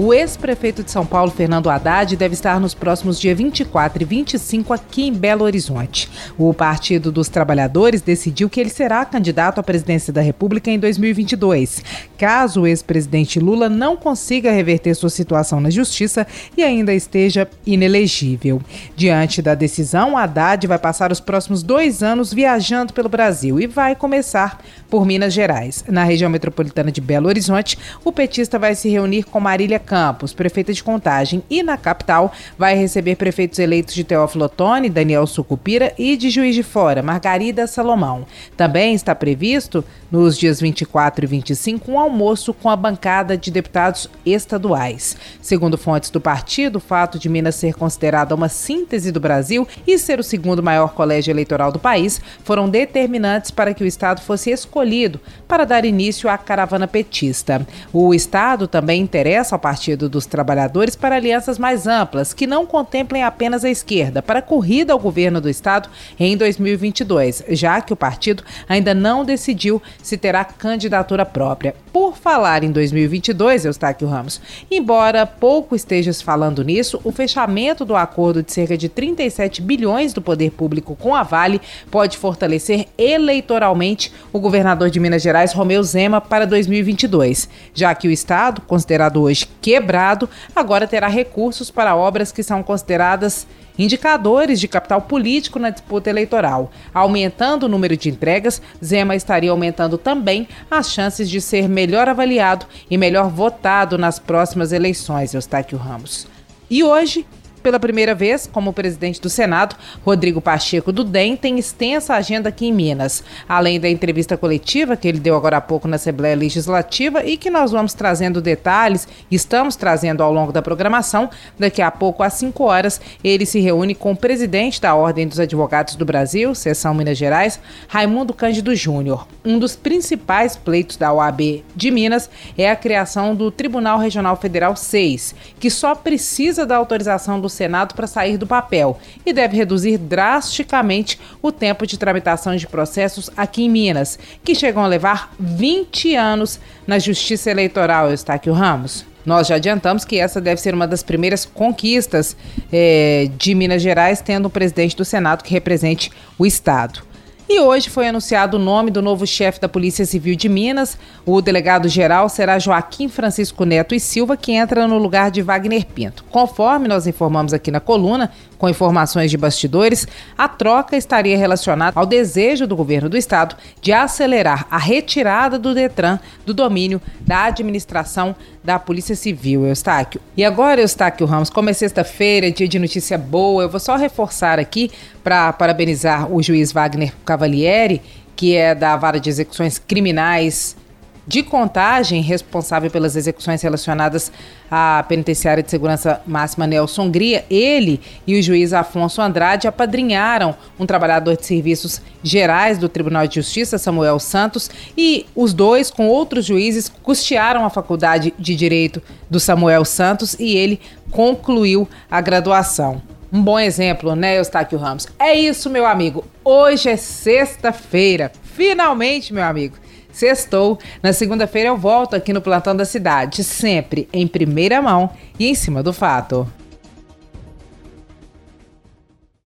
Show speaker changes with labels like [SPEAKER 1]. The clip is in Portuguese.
[SPEAKER 1] O ex-prefeito de São Paulo, Fernando Haddad, deve estar nos próximos dias 24 e 25 aqui em Belo Horizonte. O Partido dos Trabalhadores decidiu que ele será candidato à presidência da República em 2022, caso o ex-presidente Lula não consiga reverter sua situação na justiça e ainda esteja inelegível. Diante da decisão, Haddad vai passar os próximos dois anos viajando pelo Brasil e vai começar por Minas Gerais. Na região metropolitana de Belo Horizonte, o petista vai se reunir com Marília Campos, prefeita de Contagem, e na capital vai receber prefeitos eleitos de Teófilo Otoni, Daniel Sucupira e de Juiz de Fora, Margarida Salomão. Também está previsto, nos dias 24 e 25, um almoço com a bancada de deputados estaduais. Segundo fontes do partido, o fato de Minas ser considerada uma síntese do Brasil e ser o segundo maior colégio eleitoral do país foram determinantes para que o estado fosse escolhido para dar início à caravana petista. O estado também interessa ao partido Partido dos Trabalhadores para alianças mais amplas, que não contemplem apenas a esquerda, para corrida ao governo do Estado em 2022, já que o partido ainda não decidiu se terá candidatura própria. Por falar em 2022, Eustáquio Ramos, embora pouco estejas falando nisso, o fechamento do acordo de cerca de 37 bilhões do poder público com a Vale pode fortalecer eleitoralmente o governador de Minas Gerais, Romeu Zema, para 2022, já que o Estado, considerado hoje quebrado, agora terá recursos para obras que são consideradas indicadores de capital político na disputa eleitoral. Aumentando o número de entregas, Zema estaria aumentando também as chances de ser melhor avaliado e melhor votado nas próximas eleições, Eustáquio Ramos. E hoje, pela primeira vez, como presidente do Senado, Rodrigo Pacheco do DEM tem extensa agenda aqui em Minas. Além da entrevista coletiva que ele deu agora há pouco na Assembleia Legislativa e que nós vamos trazendo detalhes, estamos trazendo ao longo da programação, daqui a pouco, às 5 horas, ele se reúne com o presidente da Ordem dos Advogados do Brasil, Seção Minas Gerais, Raimundo Cândido Júnior. Um dos principais pleitos da OAB de Minas é a criação do Tribunal Regional Federal 6, que só precisa da autorização do Senado para sair do papel e deve reduzir drasticamente o tempo de tramitação de processos aqui em Minas, que chegam a levar 20 anos na Justiça Eleitoral, Eustáquio Ramos. Nós já adiantamos que essa deve ser uma das primeiras conquistas é, de Minas Gerais, tendo um presidente do Senado que represente o Estado. E hoje foi anunciado o nome do novo chefe da Polícia Civil de Minas. O delegado-geral será Joaquim Francisco Neto e Silva, que entra no lugar de Wagner Pinto. Conforme nós informamos aqui na coluna, com informações de bastidores, a troca estaria relacionada ao desejo do governo do estado de acelerar a retirada do Detran do domínio da administração da Polícia Civil, Eustáquio. E agora, Eustáquio Ramos, como é sexta-feira, dia de notícia boa, eu vou só reforçar aqui para parabenizar o juiz Wagner Cavalieri, que é da Vara de Execuções Criminais de contagem responsável pelas execuções relacionadas à penitenciária de segurança máxima Nelson Gria, ele e o juiz Afonso Andrade apadrinharam um trabalhador de serviços gerais do Tribunal de Justiça, Samuel Santos, e os dois, com outros juízes, custearam a faculdade de Direito do Samuel Santos e ele concluiu a graduação. Um bom exemplo, né, Eustáquio Ramos? É isso, meu amigo. Hoje é sexta-feira. Finalmente, meu amigo. Sextou. Na segunda-feira eu volto aqui no Plantão da Cidade, sempre em primeira mão e em cima do fato.